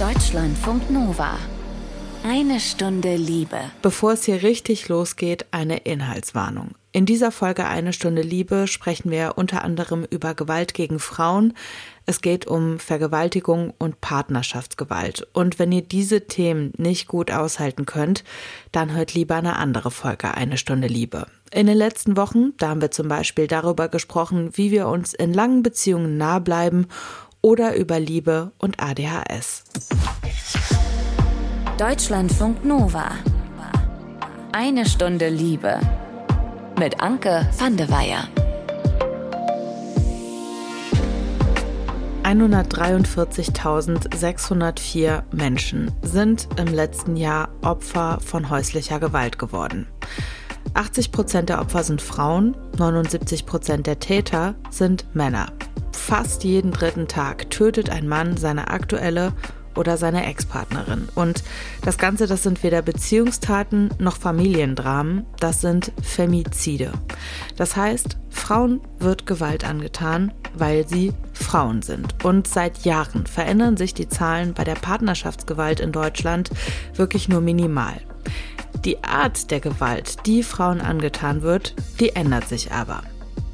Deutschlandfunk Nova. Eine Stunde Liebe. Bevor es hier richtig losgeht, eine Inhaltswarnung. In dieser Folge Eine Stunde Liebe sprechen wir unter anderem über Gewalt gegen Frauen. Es geht um Vergewaltigung und Partnerschaftsgewalt. Und wenn ihr diese Themen nicht gut aushalten könnt, dann hört lieber eine andere Folge Eine Stunde Liebe. In den letzten Wochen, da haben wir zum Beispiel darüber gesprochen, wie wir uns in langen Beziehungen nah bleiben oder über Liebe und ADHS. Deutschlandfunk Nova. Eine Stunde Liebe. Mit Anke van de Weyer. 143.604 Menschen sind im letzten Jahr Opfer von häuslicher Gewalt geworden. 80 Prozent der Opfer sind Frauen, 79 Prozent der Täter sind Männer. Fast jeden dritten Tag tötet ein Mann seine aktuelle oder seine Ex-Partnerin. Und das Ganze, das sind weder Beziehungstaten noch Familiendramen, das sind Femizide. Das heißt, Frauen wird Gewalt angetan, weil sie Frauen sind. Und seit Jahren verändern sich die Zahlen bei der Partnerschaftsgewalt in Deutschland wirklich nur minimal. Die Art der Gewalt, die Frauen angetan wird, die ändert sich aber.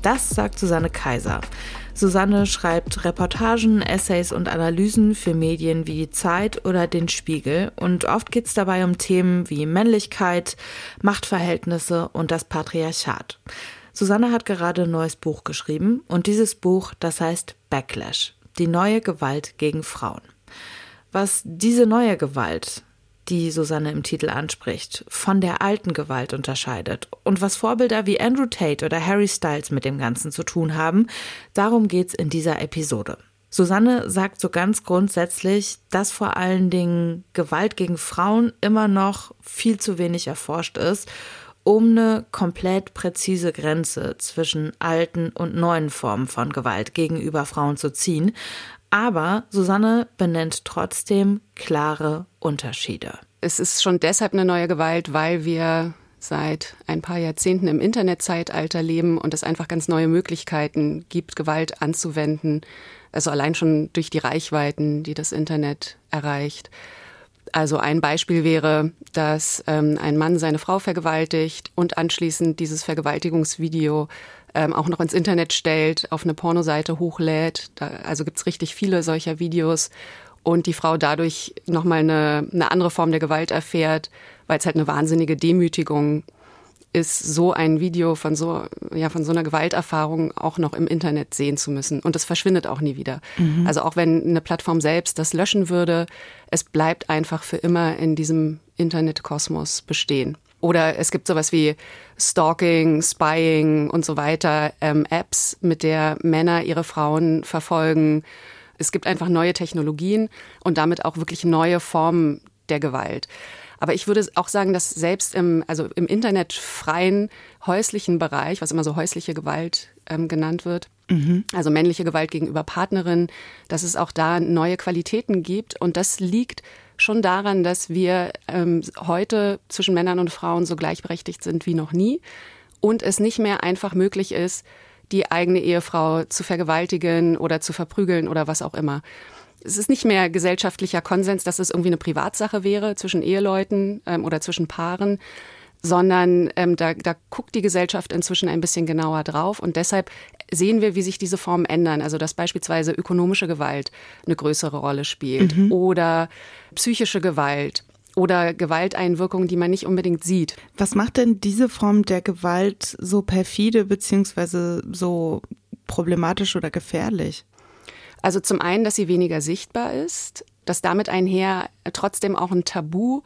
Das sagt Susanne Kaiser. Susanne schreibt Reportagen, Essays und Analysen für Medien wie die Zeit oder den Spiegel und oft geht es dabei um Themen wie Männlichkeit, Machtverhältnisse und das Patriarchat. Susanne hat gerade ein neues Buch geschrieben und dieses Buch, das heißt Backlash, die neue Gewalt gegen Frauen. Was diese neue Gewalt die Susanne im Titel anspricht, von der alten Gewalt unterscheidet und was Vorbilder wie Andrew Tate oder Harry Styles mit dem Ganzen zu tun haben, darum geht's in dieser Episode. Susanne sagt so ganz grundsätzlich, dass vor allen Dingen Gewalt gegen Frauen immer noch viel zu wenig erforscht ist, um eine komplett präzise Grenze zwischen alten und neuen Formen von Gewalt gegenüber Frauen zu ziehen. Aber Susanne benennt trotzdem klare Unterschiede. Es ist schon deshalb eine neue Gewalt, weil wir seit ein paar Jahrzehnten im Internetzeitalter leben und es einfach ganz neue Möglichkeiten gibt, Gewalt anzuwenden. Also allein schon durch die Reichweiten, die das Internet erreicht. Also ein Beispiel wäre, dass ähm, ein Mann seine Frau vergewaltigt und anschließend dieses Vergewaltigungsvideo ähm, auch noch ins Internet stellt, auf eine Pornoseite hochlädt. Da, also gibt's richtig viele solcher Videos und die Frau dadurch nochmal eine, eine andere Form der Gewalt erfährt, weil es halt eine wahnsinnige Demütigung ist, so ein Video von so, ja, von so einer Gewalterfahrung auch noch im Internet sehen zu müssen. Und das verschwindet auch nie wieder. Mhm. Also auch wenn eine Plattform selbst das löschen würde, es bleibt einfach für immer in diesem Internetkosmos bestehen. Oder es gibt sowas wie Stalking, Spying und so weiter, ähm, Apps, mit der Männer ihre Frauen verfolgen. Es gibt einfach neue Technologien und damit auch wirklich neue Formen der Gewalt. Aber ich würde auch sagen, dass selbst im, also im internetfreien häuslichen Bereich, was immer so häusliche Gewalt ähm, genannt wird, mhm. also männliche Gewalt gegenüber Partnerinnen, dass es auch da neue Qualitäten gibt. Und das liegt schon daran, dass wir ähm, heute zwischen Männern und Frauen so gleichberechtigt sind wie noch nie und es nicht mehr einfach möglich ist, die eigene Ehefrau zu vergewaltigen oder zu verprügeln oder was auch immer. Es ist nicht mehr gesellschaftlicher Konsens, dass es irgendwie eine Privatsache wäre zwischen Eheleuten ähm, oder zwischen Paaren, sondern ähm, da, da guckt die Gesellschaft inzwischen ein bisschen genauer drauf und deshalb sehen wir, wie sich diese Formen ändern. Also dass beispielsweise ökonomische Gewalt eine größere Rolle spielt mhm. oder psychische Gewalt oder Gewalteinwirkungen, die man nicht unbedingt sieht. Was macht denn diese Form der Gewalt so perfide beziehungsweise so problematisch oder gefährlich? Also zum einen, dass sie weniger sichtbar ist, dass damit einher trotzdem auch ein Tabu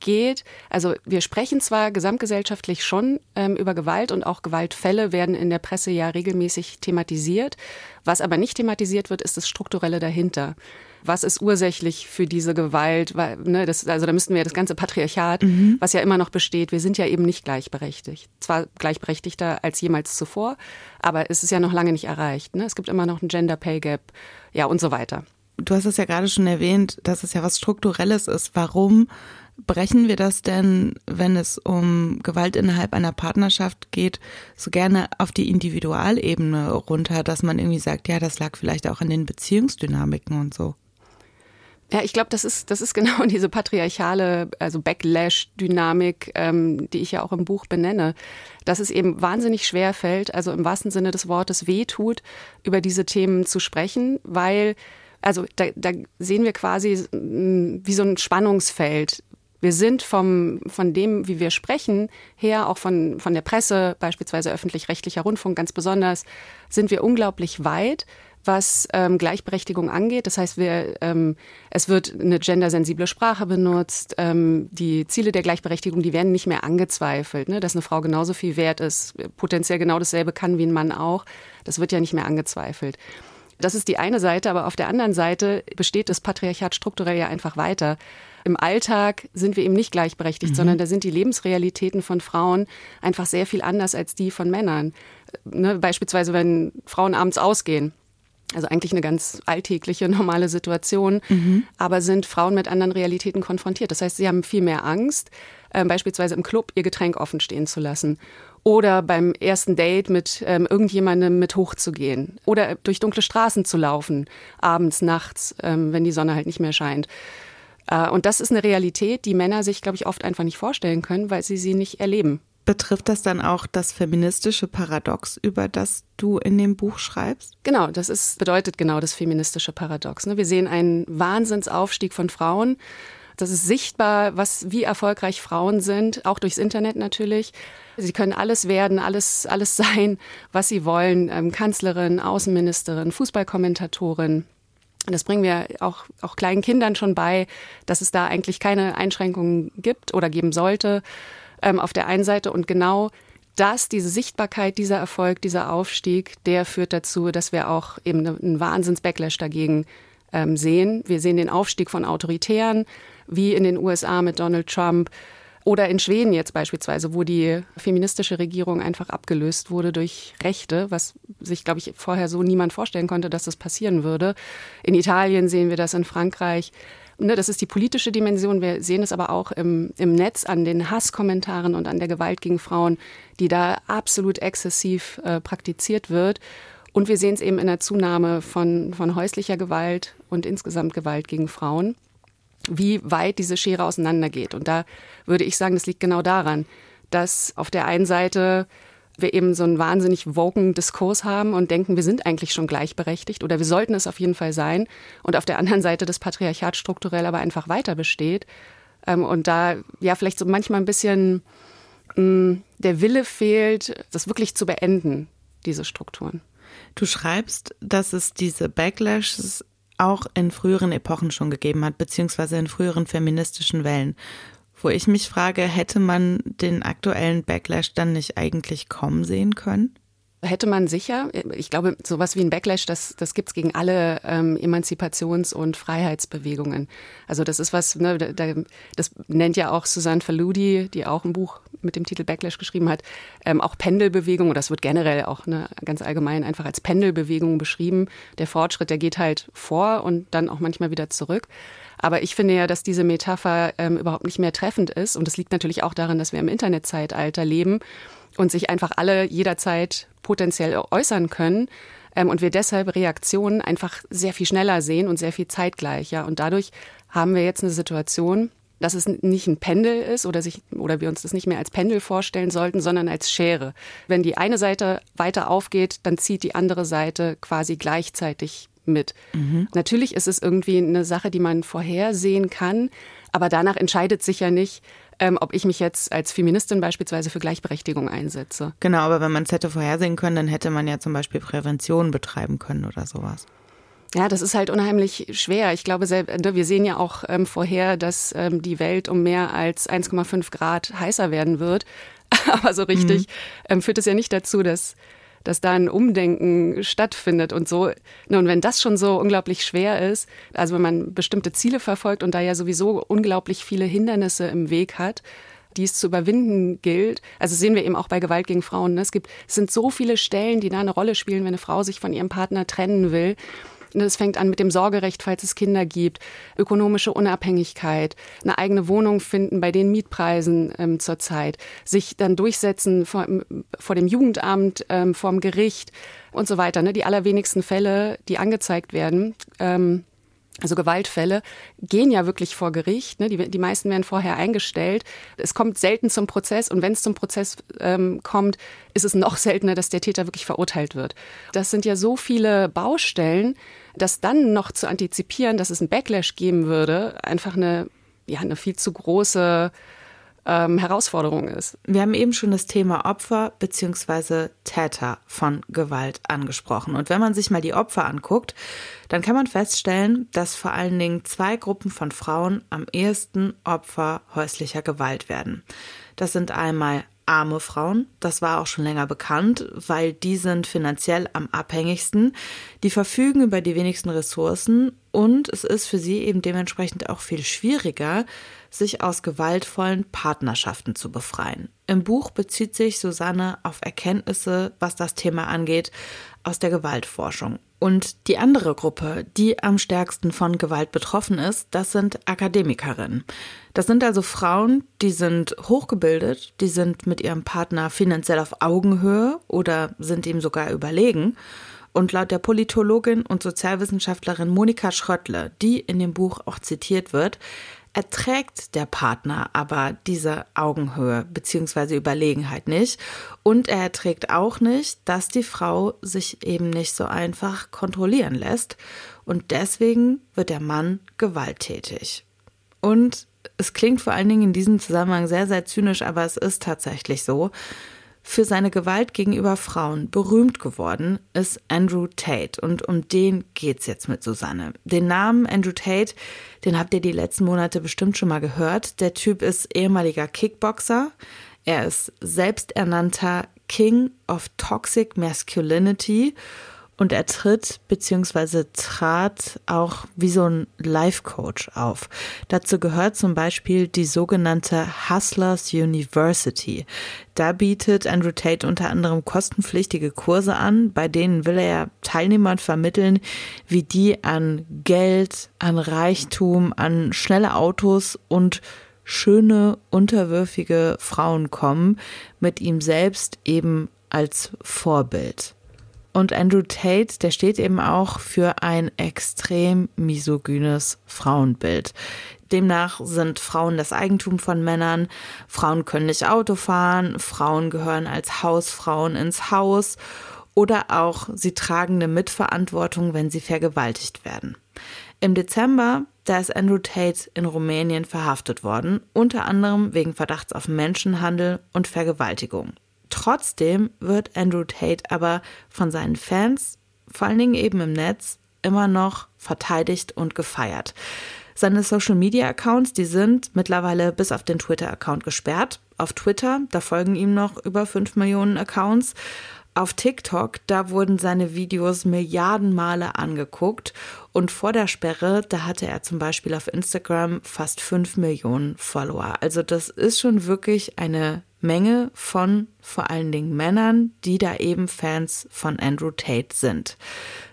geht. Also wir sprechen zwar gesamtgesellschaftlich schon ähm, über Gewalt und auch Gewaltfälle werden in der Presse ja regelmäßig thematisiert. Was aber nicht thematisiert wird, ist das Strukturelle dahinter. Was ist ursächlich für diese Gewalt? Weil, ne, das, also da müssten wir das ganze Patriarchat, mhm. was ja immer noch besteht, wir sind ja eben nicht gleichberechtigt. Zwar gleichberechtigter als jemals zuvor, aber es ist ja noch lange nicht erreicht. Ne? Es gibt immer noch ein Gender Pay Gap, ja und so weiter. Du hast es ja gerade schon erwähnt, dass es ja was Strukturelles ist. Warum brechen wir das denn, wenn es um Gewalt innerhalb einer Partnerschaft geht, so gerne auf die Individualebene runter, dass man irgendwie sagt, ja, das lag vielleicht auch an den Beziehungsdynamiken und so? Ja, ich glaube, das ist, das ist genau diese patriarchale, also Backlash-Dynamik, ähm, die ich ja auch im Buch benenne, dass es eben wahnsinnig schwer fällt, also im wahrsten Sinne des Wortes wehtut, über diese Themen zu sprechen, weil, also da, da sehen wir quasi wie so ein Spannungsfeld. Wir sind vom, von dem, wie wir sprechen, her, auch von, von der Presse, beispielsweise öffentlich-rechtlicher Rundfunk ganz besonders, sind wir unglaublich weit was ähm, Gleichberechtigung angeht. Das heißt, wir, ähm, es wird eine gendersensible Sprache benutzt. Ähm, die Ziele der Gleichberechtigung, die werden nicht mehr angezweifelt. Ne? Dass eine Frau genauso viel wert ist, potenziell genau dasselbe kann wie ein Mann auch. Das wird ja nicht mehr angezweifelt. Das ist die eine Seite, aber auf der anderen Seite besteht das Patriarchat strukturell ja einfach weiter. Im Alltag sind wir eben nicht gleichberechtigt, mhm. sondern da sind die Lebensrealitäten von Frauen einfach sehr viel anders als die von Männern. Ne, beispielsweise, wenn Frauen abends ausgehen, also eigentlich eine ganz alltägliche, normale Situation, mhm. aber sind Frauen mit anderen Realitäten konfrontiert. Das heißt, sie haben viel mehr Angst, äh, beispielsweise im Club ihr Getränk offen stehen zu lassen oder beim ersten Date mit ähm, irgendjemandem mit hochzugehen oder durch dunkle Straßen zu laufen, abends, nachts, ähm, wenn die Sonne halt nicht mehr scheint. Äh, und das ist eine Realität, die Männer sich, glaube ich, oft einfach nicht vorstellen können, weil sie sie nicht erleben. Betrifft das dann auch das feministische Paradox, über das du in dem Buch schreibst? Genau, das ist, bedeutet genau das feministische Paradox. Ne? Wir sehen einen Wahnsinnsaufstieg von Frauen. Das ist sichtbar, was, wie erfolgreich Frauen sind, auch durchs Internet natürlich. Sie können alles werden, alles, alles sein, was sie wollen. Ähm, Kanzlerin, Außenministerin, Fußballkommentatorin. Das bringen wir auch, auch kleinen Kindern schon bei, dass es da eigentlich keine Einschränkungen gibt oder geben sollte ähm, auf der einen Seite und genau das, diese Sichtbarkeit, dieser Erfolg, dieser Aufstieg, der führt dazu, dass wir auch eben ne, einen Wahnsinns-Backlash dagegen ähm, sehen. Wir sehen den Aufstieg von Autoritären, wie in den USA mit Donald Trump oder in Schweden jetzt beispielsweise, wo die feministische Regierung einfach abgelöst wurde durch Rechte, was sich, glaube ich, vorher so niemand vorstellen konnte, dass das passieren würde. In Italien sehen wir das, in Frankreich. Ne, das ist die politische Dimension. Wir sehen es aber auch im, im Netz an den Hasskommentaren und an der Gewalt gegen Frauen, die da absolut exzessiv äh, praktiziert wird. Und wir sehen es eben in der Zunahme von, von häuslicher Gewalt und insgesamt Gewalt gegen Frauen, wie weit diese Schere auseinandergeht. Und da würde ich sagen, das liegt genau daran, dass auf der einen Seite wir eben so einen wahnsinnig woken Diskurs haben und denken, wir sind eigentlich schon gleichberechtigt oder wir sollten es auf jeden Fall sein. Und auf der anderen Seite das Patriarchat strukturell aber einfach weiter besteht. Ähm, und da ja vielleicht so manchmal ein bisschen mm, der Wille fehlt, das wirklich zu beenden, diese Strukturen. Du schreibst, dass es diese Backlashes auch in früheren Epochen schon gegeben hat, beziehungsweise in früheren feministischen Wellen wo ich mich frage, hätte man den aktuellen Backlash dann nicht eigentlich kommen sehen können? Hätte man sicher. Ich glaube, sowas wie ein Backlash, das, das gibt es gegen alle ähm, Emanzipations- und Freiheitsbewegungen. Also das ist was, ne, da, das nennt ja auch Susanne Faludi, die auch ein Buch mit dem Titel Backlash geschrieben hat, ähm, auch Pendelbewegung, das wird generell auch ne, ganz allgemein einfach als Pendelbewegung beschrieben. Der Fortschritt, der geht halt vor und dann auch manchmal wieder zurück. Aber ich finde ja, dass diese Metapher ähm, überhaupt nicht mehr treffend ist. Und das liegt natürlich auch daran, dass wir im Internetzeitalter leben und sich einfach alle jederzeit potenziell äußern können. Ähm, und wir deshalb Reaktionen einfach sehr viel schneller sehen und sehr viel zeitgleicher. Und dadurch haben wir jetzt eine Situation, dass es nicht ein Pendel ist oder, sich, oder wir uns das nicht mehr als Pendel vorstellen sollten, sondern als Schere. Wenn die eine Seite weiter aufgeht, dann zieht die andere Seite quasi gleichzeitig mit. Mhm. Natürlich ist es irgendwie eine Sache, die man vorhersehen kann, aber danach entscheidet sich ja nicht, ähm, ob ich mich jetzt als Feministin beispielsweise für Gleichberechtigung einsetze. Genau, aber wenn man es hätte vorhersehen können, dann hätte man ja zum Beispiel Prävention betreiben können oder sowas. Ja, das ist halt unheimlich schwer. Ich glaube, ne, wir sehen ja auch ähm, vorher, dass ähm, die Welt um mehr als 1,5 Grad heißer werden wird. Aber so richtig mhm. ähm, führt es ja nicht dazu, dass dass da ein Umdenken stattfindet und so. Und wenn das schon so unglaublich schwer ist, also wenn man bestimmte Ziele verfolgt und da ja sowieso unglaublich viele Hindernisse im Weg hat, die es zu überwinden gilt. Also sehen wir eben auch bei Gewalt gegen Frauen. Ne? Es gibt, es sind so viele Stellen, die da eine Rolle spielen, wenn eine Frau sich von ihrem Partner trennen will. Es fängt an mit dem Sorgerecht, falls es Kinder gibt, ökonomische Unabhängigkeit, eine eigene Wohnung finden bei den Mietpreisen ähm, zurzeit, sich dann durchsetzen vor, vor dem Jugendamt, ähm, vorm Gericht und so weiter. Ne? Die allerwenigsten Fälle, die angezeigt werden, ähm, also Gewaltfälle, gehen ja wirklich vor Gericht. Ne? Die, die meisten werden vorher eingestellt. Es kommt selten zum Prozess und wenn es zum Prozess ähm, kommt, ist es noch seltener, dass der Täter wirklich verurteilt wird. Das sind ja so viele Baustellen, dass dann noch zu antizipieren, dass es einen Backlash geben würde, einfach eine, ja, eine viel zu große ähm, Herausforderung ist. Wir haben eben schon das Thema Opfer bzw. Täter von Gewalt angesprochen. Und wenn man sich mal die Opfer anguckt, dann kann man feststellen, dass vor allen Dingen zwei Gruppen von Frauen am ehesten Opfer häuslicher Gewalt werden. Das sind einmal arme Frauen. Das war auch schon länger bekannt, weil die sind finanziell am abhängigsten. Die verfügen über die wenigsten Ressourcen und es ist für sie eben dementsprechend auch viel schwieriger, sich aus gewaltvollen Partnerschaften zu befreien. Im Buch bezieht sich Susanne auf Erkenntnisse, was das Thema angeht, aus der Gewaltforschung. Und die andere Gruppe, die am stärksten von Gewalt betroffen ist, das sind Akademikerinnen. Das sind also Frauen, die sind hochgebildet, die sind mit ihrem Partner finanziell auf Augenhöhe oder sind ihm sogar überlegen. Und laut der Politologin und Sozialwissenschaftlerin Monika Schröttle, die in dem Buch auch zitiert wird, erträgt der Partner aber diese Augenhöhe bzw. Überlegenheit nicht. Und er erträgt auch nicht, dass die Frau sich eben nicht so einfach kontrollieren lässt. Und deswegen wird der Mann gewalttätig. Und es klingt vor allen Dingen in diesem Zusammenhang sehr, sehr zynisch, aber es ist tatsächlich so für seine Gewalt gegenüber Frauen berühmt geworden ist Andrew Tate. Und um den geht's jetzt mit Susanne. Den Namen Andrew Tate, den habt ihr die letzten Monate bestimmt schon mal gehört. Der Typ ist ehemaliger Kickboxer. Er ist selbsternannter King of Toxic Masculinity und er tritt bzw. trat auch wie so ein Life-Coach auf. Dazu gehört zum Beispiel die sogenannte Hustlers University. Da bietet Andrew Tate unter anderem kostenpflichtige Kurse an, bei denen will er Teilnehmern vermitteln, wie die an Geld, an Reichtum, an schnelle Autos und schöne, unterwürfige Frauen kommen, mit ihm selbst eben als Vorbild. Und Andrew Tate, der steht eben auch für ein extrem misogynes Frauenbild. Demnach sind Frauen das Eigentum von Männern, Frauen können nicht Auto fahren, Frauen gehören als Hausfrauen ins Haus oder auch sie tragen eine Mitverantwortung, wenn sie vergewaltigt werden. Im Dezember, da ist Andrew Tate in Rumänien verhaftet worden, unter anderem wegen Verdachts auf Menschenhandel und Vergewaltigung. Trotzdem wird Andrew Tate aber von seinen Fans, vor allen Dingen eben im Netz, immer noch verteidigt und gefeiert. Seine Social Media Accounts, die sind mittlerweile bis auf den Twitter Account gesperrt. Auf Twitter, da folgen ihm noch über 5 Millionen Accounts. Auf TikTok, da wurden seine Videos Milliarden Male angeguckt und vor der Sperre, da hatte er zum Beispiel auf Instagram fast 5 Millionen Follower. Also das ist schon wirklich eine Menge von vor allen Dingen Männern, die da eben Fans von Andrew Tate sind.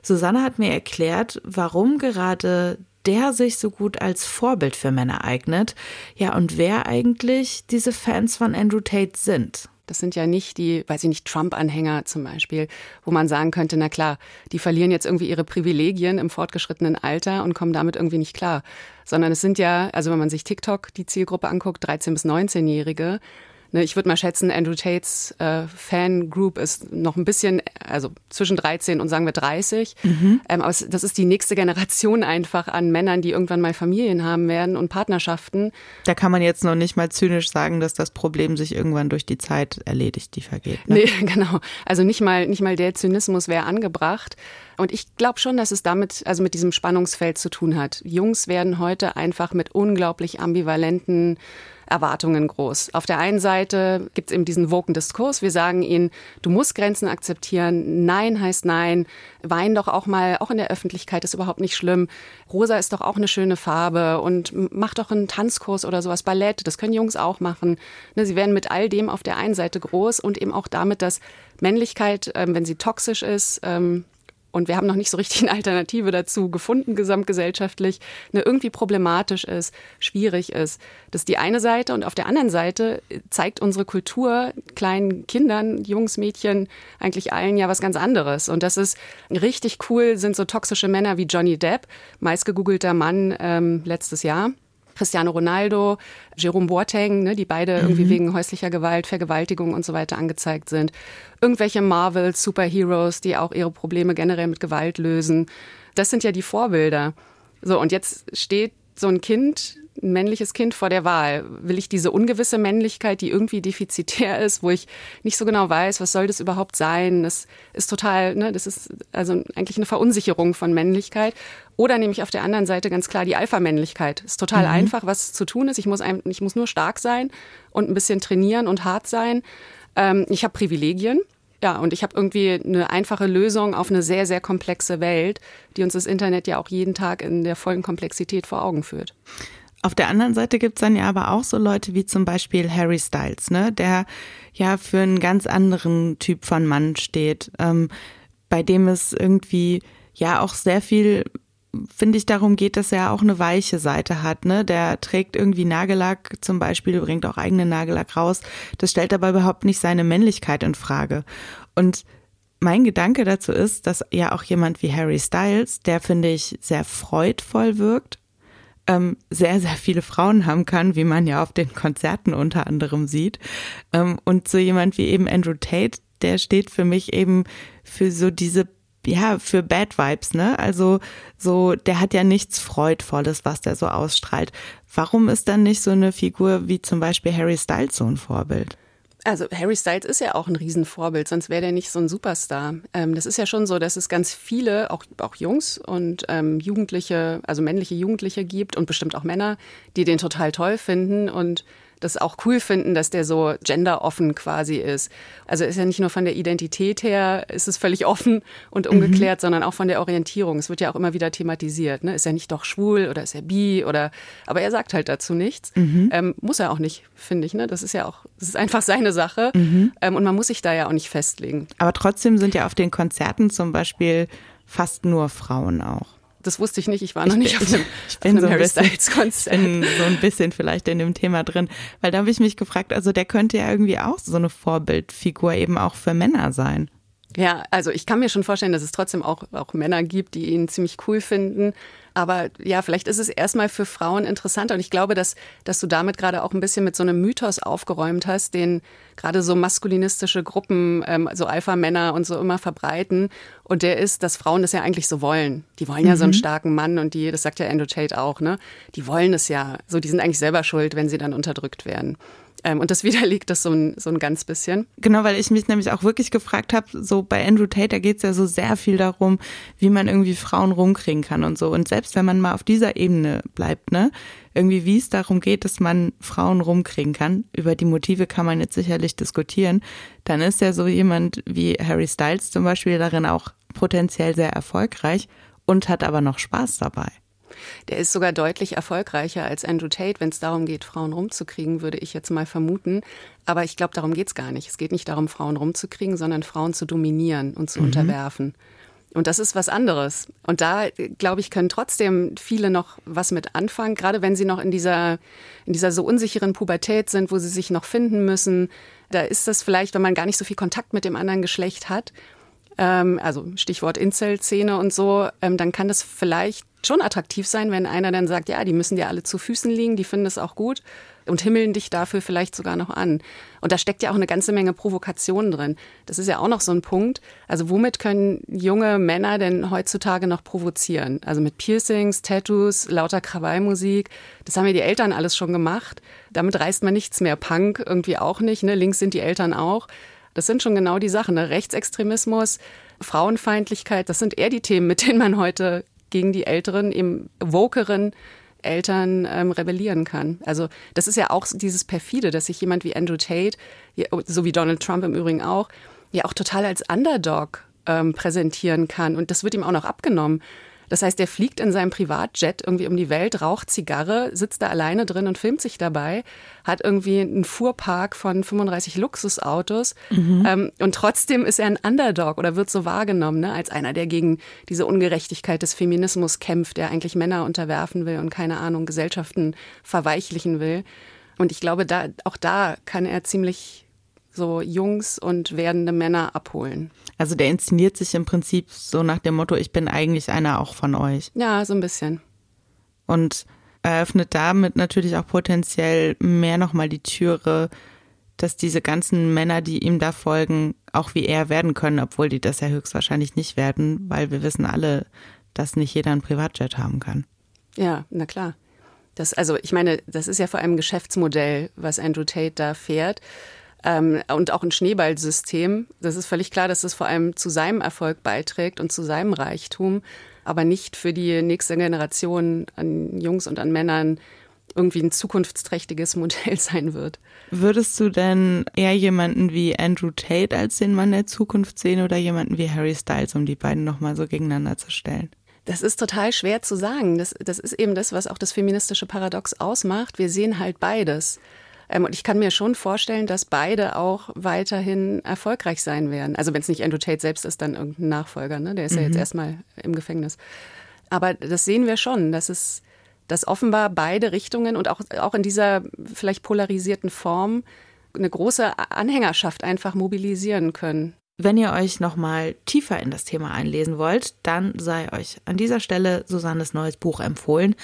Susanne hat mir erklärt, warum gerade der sich so gut als Vorbild für Männer eignet. Ja, und wer eigentlich diese Fans von Andrew Tate sind. Das sind ja nicht die, weiß ich nicht, Trump-Anhänger zum Beispiel, wo man sagen könnte, na klar, die verlieren jetzt irgendwie ihre Privilegien im fortgeschrittenen Alter und kommen damit irgendwie nicht klar. Sondern es sind ja, also wenn man sich TikTok die Zielgruppe anguckt, 13- bis 19-Jährige, Ne, ich würde mal schätzen, Andrew Tates äh, Fangroup ist noch ein bisschen, also zwischen 13 und sagen wir 30. Mhm. Ähm, aber das ist die nächste Generation einfach an Männern, die irgendwann mal Familien haben werden und Partnerschaften. Da kann man jetzt noch nicht mal zynisch sagen, dass das Problem sich irgendwann durch die Zeit erledigt, die vergeht. Ne? Nee, genau. Also nicht mal, nicht mal der Zynismus wäre angebracht. Und ich glaube schon, dass es damit, also mit diesem Spannungsfeld zu tun hat. Jungs werden heute einfach mit unglaublich ambivalenten Erwartungen groß. Auf der einen Seite gibt es eben diesen woken Diskurs. Wir sagen ihnen, du musst Grenzen akzeptieren. Nein heißt Nein. Wein doch auch mal, auch in der Öffentlichkeit ist überhaupt nicht schlimm. Rosa ist doch auch eine schöne Farbe und mach doch einen Tanzkurs oder sowas, Ballett. Das können Jungs auch machen. Ne, sie werden mit all dem auf der einen Seite groß und eben auch damit, dass Männlichkeit, ähm, wenn sie toxisch ist, ähm, und wir haben noch nicht so richtig eine Alternative dazu gefunden, gesamtgesellschaftlich, eine irgendwie problematisch ist, schwierig ist. Das ist die eine Seite und auf der anderen Seite zeigt unsere Kultur kleinen Kindern, Jungs, Mädchen, eigentlich allen ja was ganz anderes. Und das ist richtig cool, sind so toxische Männer wie Johnny Depp, meistgegoogelter Mann ähm, letztes Jahr. Cristiano Ronaldo, Jerome Boateng, ne, die beide mhm. irgendwie wegen häuslicher Gewalt, Vergewaltigung und so weiter angezeigt sind. Irgendwelche Marvel Superheroes, die auch ihre Probleme generell mit Gewalt lösen. Das sind ja die Vorbilder. So, und jetzt steht so ein Kind ein männliches Kind vor der Wahl. Will ich diese ungewisse Männlichkeit, die irgendwie defizitär ist, wo ich nicht so genau weiß, was soll das überhaupt sein? Das ist total, ne, das ist also eigentlich eine Verunsicherung von Männlichkeit. Oder nehme ich auf der anderen Seite ganz klar die Alpha-Männlichkeit. Ist total mhm. einfach, was zu tun ist. Ich muss, ein, ich muss nur stark sein und ein bisschen trainieren und hart sein. Ähm, ich habe Privilegien. Ja, und ich habe irgendwie eine einfache Lösung auf eine sehr, sehr komplexe Welt, die uns das Internet ja auch jeden Tag in der vollen Komplexität vor Augen führt. Auf der anderen Seite gibt's dann ja aber auch so Leute wie zum Beispiel Harry Styles, ne, der ja für einen ganz anderen Typ von Mann steht, ähm, bei dem es irgendwie ja auch sehr viel finde ich, darum geht, dass er auch eine weiche Seite hat. Ne? Der trägt irgendwie Nagellack zum Beispiel, bringt auch eigenen Nagellack raus. Das stellt aber überhaupt nicht seine Männlichkeit in Frage. Und mein Gedanke dazu ist, dass ja auch jemand wie Harry Styles, der finde ich sehr freudvoll wirkt, ähm, sehr, sehr viele Frauen haben kann, wie man ja auf den Konzerten unter anderem sieht. Ähm, und so jemand wie eben Andrew Tate, der steht für mich eben für so diese ja, für Bad Vibes, ne? Also so, der hat ja nichts Freudvolles, was der so ausstrahlt. Warum ist dann nicht so eine Figur wie zum Beispiel Harry Styles so ein Vorbild? Also Harry Styles ist ja auch ein Riesenvorbild, sonst wäre der nicht so ein Superstar. Ähm, das ist ja schon so, dass es ganz viele, auch, auch Jungs und ähm, Jugendliche, also männliche Jugendliche gibt und bestimmt auch Männer, die den total toll finden und das auch cool finden, dass der so genderoffen quasi ist. Also ist ja nicht nur von der Identität her, ist es völlig offen und mhm. ungeklärt, mhm. sondern auch von der Orientierung. Es wird ja auch immer wieder thematisiert. Ne? Ist er nicht doch schwul oder ist er bi oder, aber er sagt halt dazu nichts. Mhm. Ähm, muss er auch nicht, finde ich. Ne? Das ist ja auch, das ist einfach seine Sache. Mhm. Ähm, und man muss sich da ja auch nicht festlegen. Aber trotzdem sind ja auf den Konzerten zum Beispiel fast nur Frauen auch. Das wusste ich nicht. Ich war noch ich nicht bin, auf dem, ich bin so Harry Styles Konzert. bin so ein bisschen vielleicht in dem Thema drin, weil da habe ich mich gefragt, also der könnte ja irgendwie auch so eine Vorbildfigur eben auch für Männer sein. Ja, also ich kann mir schon vorstellen, dass es trotzdem auch, auch Männer gibt, die ihn ziemlich cool finden. Aber ja, vielleicht ist es erstmal für Frauen interessanter. Und ich glaube, dass, dass du damit gerade auch ein bisschen mit so einem Mythos aufgeräumt hast, den gerade so maskulinistische Gruppen, ähm, so Alpha-Männer und so immer verbreiten. Und der ist, dass Frauen das ja eigentlich so wollen. Die wollen ja mhm. so einen mhm. starken Mann und die, das sagt ja Andrew Tate auch, ne? Die wollen es ja. So, die sind eigentlich selber schuld, wenn sie dann unterdrückt werden. Ähm, und das widerlegt das so ein, so ein ganz bisschen. Genau, weil ich mich nämlich auch wirklich gefragt habe, so bei Andrew Tate, da geht es ja so sehr viel darum, wie man irgendwie Frauen rumkriegen kann und so. Und selbst wenn man mal auf dieser Ebene bleibt, ne, irgendwie wie es darum geht, dass man Frauen rumkriegen kann, über die Motive kann man jetzt sicherlich diskutieren, dann ist ja so jemand wie Harry Styles zum Beispiel darin auch potenziell sehr erfolgreich und hat aber noch Spaß dabei. Der ist sogar deutlich erfolgreicher als Andrew Tate, wenn es darum geht, Frauen rumzukriegen, würde ich jetzt mal vermuten. Aber ich glaube, darum geht es gar nicht. Es geht nicht darum, Frauen rumzukriegen, sondern Frauen zu dominieren und zu mhm. unterwerfen. Und das ist was anderes. Und da, glaube ich, können trotzdem viele noch was mit anfangen, gerade wenn sie noch in dieser, in dieser so unsicheren Pubertät sind, wo sie sich noch finden müssen. Da ist das vielleicht, wenn man gar nicht so viel Kontakt mit dem anderen Geschlecht hat, ähm, also Stichwort Incel-Szene und so, ähm, dann kann das vielleicht schon attraktiv sein, wenn einer dann sagt, ja, die müssen dir alle zu Füßen liegen, die finden es auch gut und himmeln dich dafür vielleicht sogar noch an. Und da steckt ja auch eine ganze Menge Provokation drin. Das ist ja auch noch so ein Punkt. Also womit können junge Männer denn heutzutage noch provozieren? Also mit Piercings, Tattoos, lauter Krawallmusik. Das haben ja die Eltern alles schon gemacht. Damit reißt man nichts mehr. Punk irgendwie auch nicht. Ne? Links sind die Eltern auch. Das sind schon genau die Sachen. Ne? Rechtsextremismus, Frauenfeindlichkeit, das sind eher die Themen, mit denen man heute gegen die älteren, eben wokeren Eltern ähm, rebellieren kann. Also das ist ja auch dieses perfide, dass sich jemand wie Andrew Tate, so wie Donald Trump im Übrigen auch, ja auch total als Underdog ähm, präsentieren kann. Und das wird ihm auch noch abgenommen. Das heißt, er fliegt in seinem Privatjet irgendwie um die Welt, raucht Zigarre, sitzt da alleine drin und filmt sich dabei, hat irgendwie einen Fuhrpark von 35 Luxusautos mhm. ähm, und trotzdem ist er ein Underdog oder wird so wahrgenommen ne, als einer, der gegen diese Ungerechtigkeit des Feminismus kämpft, der eigentlich Männer unterwerfen will und keine Ahnung, Gesellschaften verweichlichen will. Und ich glaube, da, auch da kann er ziemlich so Jungs und werdende Männer abholen. Also der inszeniert sich im Prinzip so nach dem Motto, ich bin eigentlich einer auch von euch. Ja, so ein bisschen. Und eröffnet damit natürlich auch potenziell mehr nochmal die Türe, dass diese ganzen Männer, die ihm da folgen, auch wie er werden können, obwohl die das ja höchstwahrscheinlich nicht werden, weil wir wissen alle, dass nicht jeder ein Privatjet haben kann. Ja, na klar. Das, also ich meine, das ist ja vor allem ein Geschäftsmodell, was Andrew Tate da fährt. Ähm, und auch ein Schneeballsystem. Das ist völlig klar, dass das vor allem zu seinem Erfolg beiträgt und zu seinem Reichtum, aber nicht für die nächste Generation an Jungs und an Männern irgendwie ein zukunftsträchtiges Modell sein wird. Würdest du denn eher jemanden wie Andrew Tate als den Mann der Zukunft sehen oder jemanden wie Harry Styles, um die beiden nochmal so gegeneinander zu stellen? Das ist total schwer zu sagen. Das, das ist eben das, was auch das feministische Paradox ausmacht. Wir sehen halt beides. Ähm, und ich kann mir schon vorstellen, dass beide auch weiterhin erfolgreich sein werden. Also wenn es nicht Andrew Tate selbst ist, dann irgendein Nachfolger. Ne? Der ist mhm. ja jetzt mhm. erstmal im Gefängnis. Aber das sehen wir schon, dass es dass offenbar beide Richtungen und auch, auch in dieser vielleicht polarisierten Form eine große Anhängerschaft einfach mobilisieren können. Wenn ihr euch nochmal tiefer in das Thema einlesen wollt, dann sei euch an dieser Stelle Susannes neues Buch empfohlen.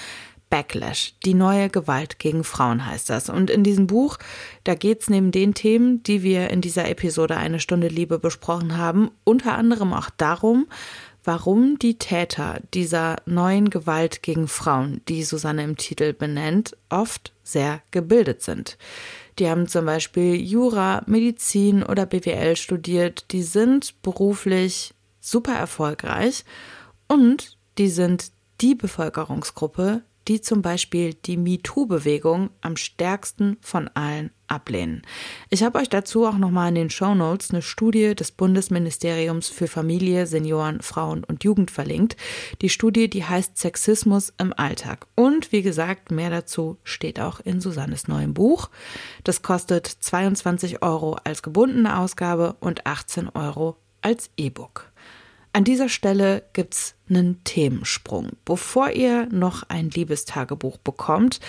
Backlash, die neue Gewalt gegen Frauen heißt das. Und in diesem Buch, da geht es neben den Themen, die wir in dieser Episode Eine Stunde Liebe besprochen haben, unter anderem auch darum, warum die Täter dieser neuen Gewalt gegen Frauen, die Susanne im Titel benennt, oft sehr gebildet sind. Die haben zum Beispiel Jura, Medizin oder BWL studiert. Die sind beruflich super erfolgreich und die sind die Bevölkerungsgruppe, die zum Beispiel die MeToo-Bewegung am stärksten von allen ablehnen. Ich habe euch dazu auch nochmal in den Show Notes eine Studie des Bundesministeriums für Familie, Senioren, Frauen und Jugend verlinkt. Die Studie, die heißt Sexismus im Alltag. Und wie gesagt, mehr dazu steht auch in Susannes neuem Buch. Das kostet 22 Euro als gebundene Ausgabe und 18 Euro als E-Book. An dieser Stelle gibt's einen Themensprung. Bevor ihr noch ein Liebestagebuch bekommt,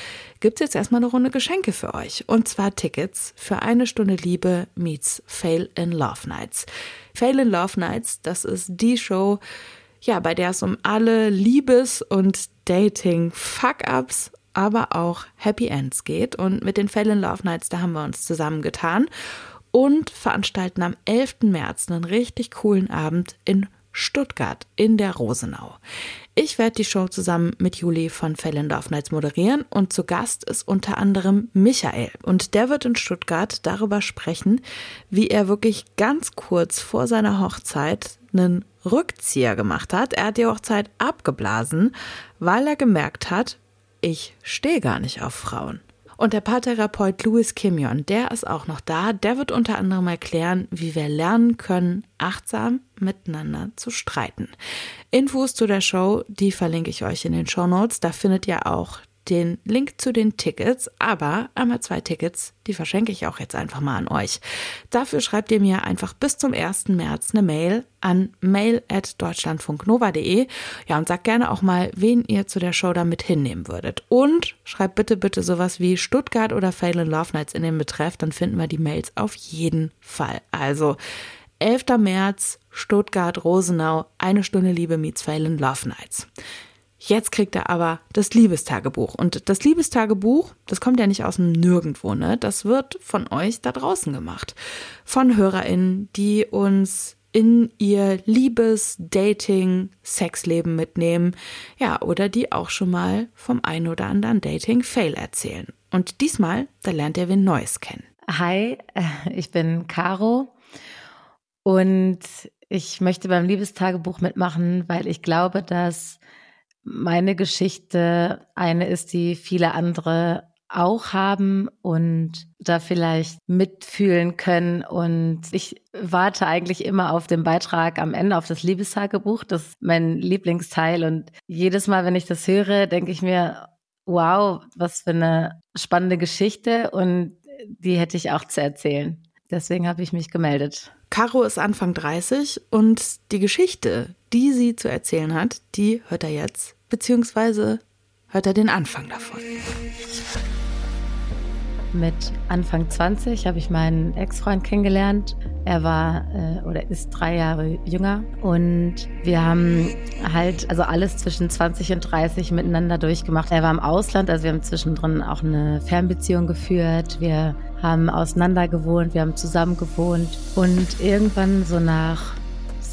gibt's jetzt erstmal eine Runde Geschenke für euch. Und zwar Tickets für eine Stunde Liebe meets Fail in Love Nights. Fail in Love Nights, das ist die Show, ja, bei der es um alle Liebes- und Dating-Fuck-Ups aber auch Happy Ends geht. Und mit den Fail in Love Nights, da haben wir uns zusammengetan und veranstalten am 11. März einen richtig coolen Abend in Stuttgart in der Rosenau. Ich werde die Show zusammen mit Juli von Fellendorf Nights moderieren und zu Gast ist unter anderem Michael. Und der wird in Stuttgart darüber sprechen, wie er wirklich ganz kurz vor seiner Hochzeit einen Rückzieher gemacht hat. Er hat die Hochzeit abgeblasen, weil er gemerkt hat, ich stehe gar nicht auf Frauen. Und der Paartherapeut Louis Kimion, der ist auch noch da. Der wird unter anderem erklären, wie wir lernen können, achtsam miteinander zu streiten. Infos zu der Show, die verlinke ich euch in den Show Notes. Da findet ihr auch den Link zu den Tickets, aber einmal zwei Tickets, die verschenke ich auch jetzt einfach mal an euch. Dafür schreibt ihr mir einfach bis zum 1. März eine Mail an mail.deutschlandfunknova.de. Ja, und sagt gerne auch mal, wen ihr zu der Show damit hinnehmen würdet. Und schreibt bitte, bitte sowas wie Stuttgart oder Fail in Love Nights in den Betreff, dann finden wir die Mails auf jeden Fall. Also, 11. März, Stuttgart, Rosenau, eine Stunde Liebe meets Fail in Love Nights. Jetzt kriegt er aber das Liebestagebuch. Und das Liebestagebuch, das kommt ja nicht aus dem Nirgendwo, ne? Das wird von euch da draußen gemacht. Von HörerInnen, die uns in ihr Liebes-, Dating-, Sexleben mitnehmen. Ja, oder die auch schon mal vom ein oder anderen Dating-Fail erzählen. Und diesmal, da lernt ihr wen Neues kennen. Hi, äh, ich bin Caro und ich möchte beim Liebestagebuch mitmachen, weil ich glaube, dass meine Geschichte eine ist, die viele andere auch haben und da vielleicht mitfühlen können. Und ich warte eigentlich immer auf den Beitrag am Ende, auf das Liebestagebuch. Das ist mein Lieblingsteil. Und jedes Mal, wenn ich das höre, denke ich mir, wow, was für eine spannende Geschichte. Und die hätte ich auch zu erzählen. Deswegen habe ich mich gemeldet. Caro ist Anfang 30 und die Geschichte, die sie zu erzählen hat, die hört er jetzt, beziehungsweise hört er den Anfang davon. Mit Anfang 20 habe ich meinen Ex-Freund kennengelernt. Er war äh, oder ist drei Jahre jünger und wir haben halt also alles zwischen 20 und 30 miteinander durchgemacht. Er war im Ausland, also wir haben zwischendrin auch eine Fernbeziehung geführt. Wir haben auseinander gewohnt, wir haben zusammen gewohnt und irgendwann so nach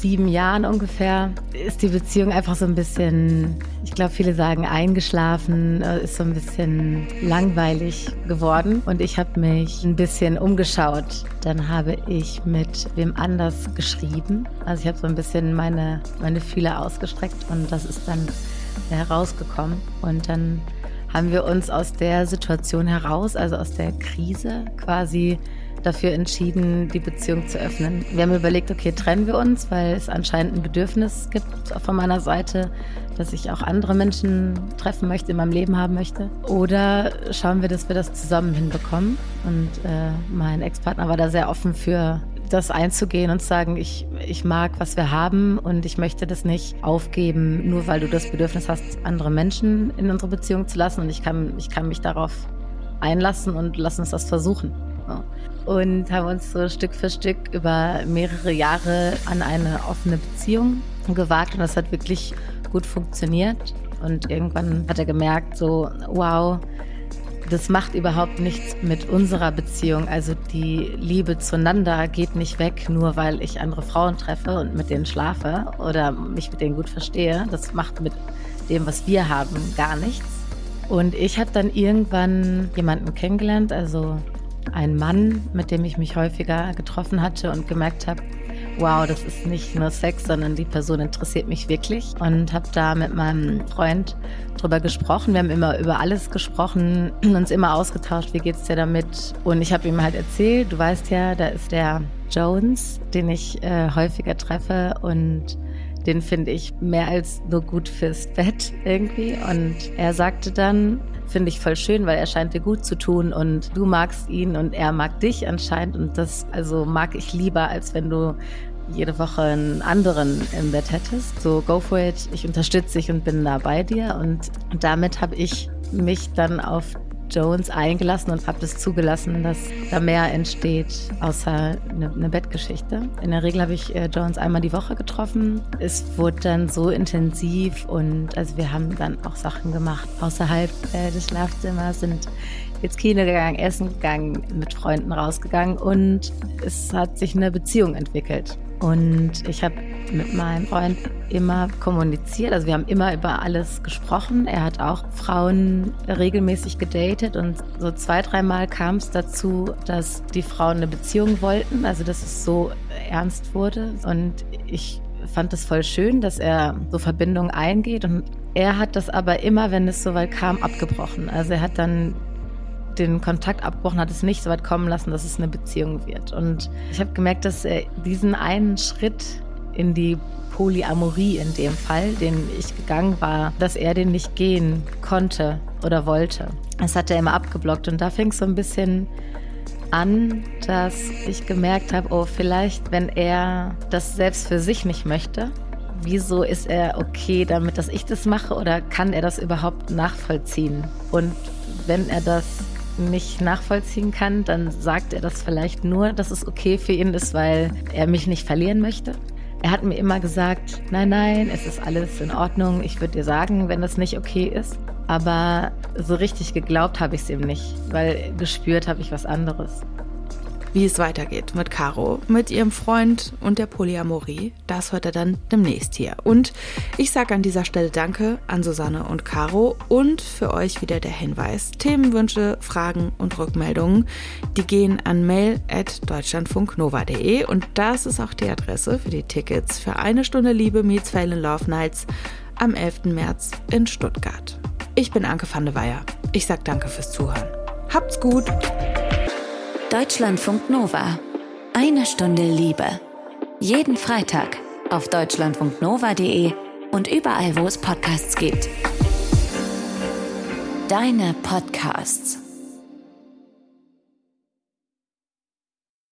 sieben Jahren ungefähr ist die Beziehung einfach so ein bisschen, ich glaube, viele sagen eingeschlafen, äh, ist so ein bisschen langweilig geworden. Und ich habe mich ein bisschen umgeschaut. Dann habe ich mit wem anders geschrieben. Also ich habe so ein bisschen meine, meine Fühler ausgestreckt und das ist dann herausgekommen. Und dann haben wir uns aus der Situation heraus, also aus der Krise quasi dafür entschieden, die Beziehung zu öffnen. Wir haben überlegt, okay, trennen wir uns, weil es anscheinend ein Bedürfnis gibt von meiner Seite, dass ich auch andere Menschen treffen möchte, in meinem Leben haben möchte. Oder schauen wir, dass wir das zusammen hinbekommen. Und äh, mein Ex-Partner war da sehr offen für das einzugehen und zu sagen, ich, ich mag, was wir haben und ich möchte das nicht aufgeben, nur weil du das Bedürfnis hast, andere Menschen in unsere Beziehung zu lassen. Und ich kann, ich kann mich darauf einlassen und lass uns das versuchen. Und haben uns so Stück für Stück über mehrere Jahre an eine offene Beziehung gewagt und das hat wirklich gut funktioniert. Und irgendwann hat er gemerkt, so, wow, das macht überhaupt nichts mit unserer Beziehung. Also die Liebe zueinander geht nicht weg, nur weil ich andere Frauen treffe und mit denen schlafe oder mich mit denen gut verstehe. Das macht mit dem, was wir haben, gar nichts. Und ich habe dann irgendwann jemanden kennengelernt, also ein Mann, mit dem ich mich häufiger getroffen hatte und gemerkt habe, wow, das ist nicht nur Sex, sondern die Person interessiert mich wirklich. Und habe da mit meinem Freund drüber gesprochen. Wir haben immer über alles gesprochen, uns immer ausgetauscht, wie geht's dir damit? Und ich habe ihm halt erzählt, du weißt ja, da ist der Jones, den ich äh, häufiger treffe und den finde ich mehr als nur gut fürs Bett irgendwie. Und er sagte dann, finde ich voll schön, weil er scheint dir gut zu tun und du magst ihn und er mag dich anscheinend und das also mag ich lieber, als wenn du jede Woche einen anderen im Bett hättest. So, go for it. Ich unterstütze dich und bin da bei dir. Und damit habe ich mich dann auf Jones eingelassen und habe das zugelassen, dass da mehr entsteht, außer eine, eine Bettgeschichte. In der Regel habe ich äh, Jones einmal die Woche getroffen. Es wurde dann so intensiv und also wir haben dann auch Sachen gemacht außerhalb äh, des Schlafzimmers, sind jetzt Kino gegangen, essen gegangen, mit Freunden rausgegangen und es hat sich eine Beziehung entwickelt. Und ich habe mit meinem Freund immer kommuniziert. Also wir haben immer über alles gesprochen. Er hat auch Frauen regelmäßig gedatet und so zwei, dreimal kam es dazu, dass die Frauen eine Beziehung wollten. Also dass es so ernst wurde. Und ich fand es voll schön, dass er so Verbindungen eingeht. Und er hat das aber immer, wenn es soweit kam, abgebrochen. Also er hat dann den Kontakt abgebrochen, hat es nicht so weit kommen lassen, dass es eine Beziehung wird. Und ich habe gemerkt, dass er diesen einen Schritt in die Polyamorie in dem Fall, den ich gegangen war, dass er den nicht gehen konnte oder wollte. Das hat er immer abgeblockt und da fing es so ein bisschen an, dass ich gemerkt habe, oh, vielleicht, wenn er das selbst für sich nicht möchte, wieso ist er okay damit, dass ich das mache oder kann er das überhaupt nachvollziehen? Und wenn er das nicht nachvollziehen kann, dann sagt er das vielleicht nur, dass es okay für ihn ist, weil er mich nicht verlieren möchte. Er hat mir immer gesagt, nein, nein, es ist alles in Ordnung. Ich würde dir sagen, wenn das nicht okay ist. Aber so richtig geglaubt habe ich es ihm nicht, weil gespürt habe ich was anderes. Wie es weitergeht mit Caro, mit ihrem Freund und der Polyamorie, das hört er dann demnächst hier. Und ich sage an dieser Stelle Danke an Susanne und Caro und für euch wieder der Hinweis. Themenwünsche, Fragen und Rückmeldungen, die gehen an mail.deutschlandfunknova.de und das ist auch die Adresse für die Tickets für eine Stunde Liebe meets Fail Love Nights am 11. März in Stuttgart. Ich bin Anke van de Weyer. Ich sage danke fürs Zuhören. Habt's gut. Deutschlandfunk Nova. Eine Stunde Liebe. Jeden Freitag auf deutschlandfunknova.de und überall, wo es Podcasts gibt. Deine Podcasts.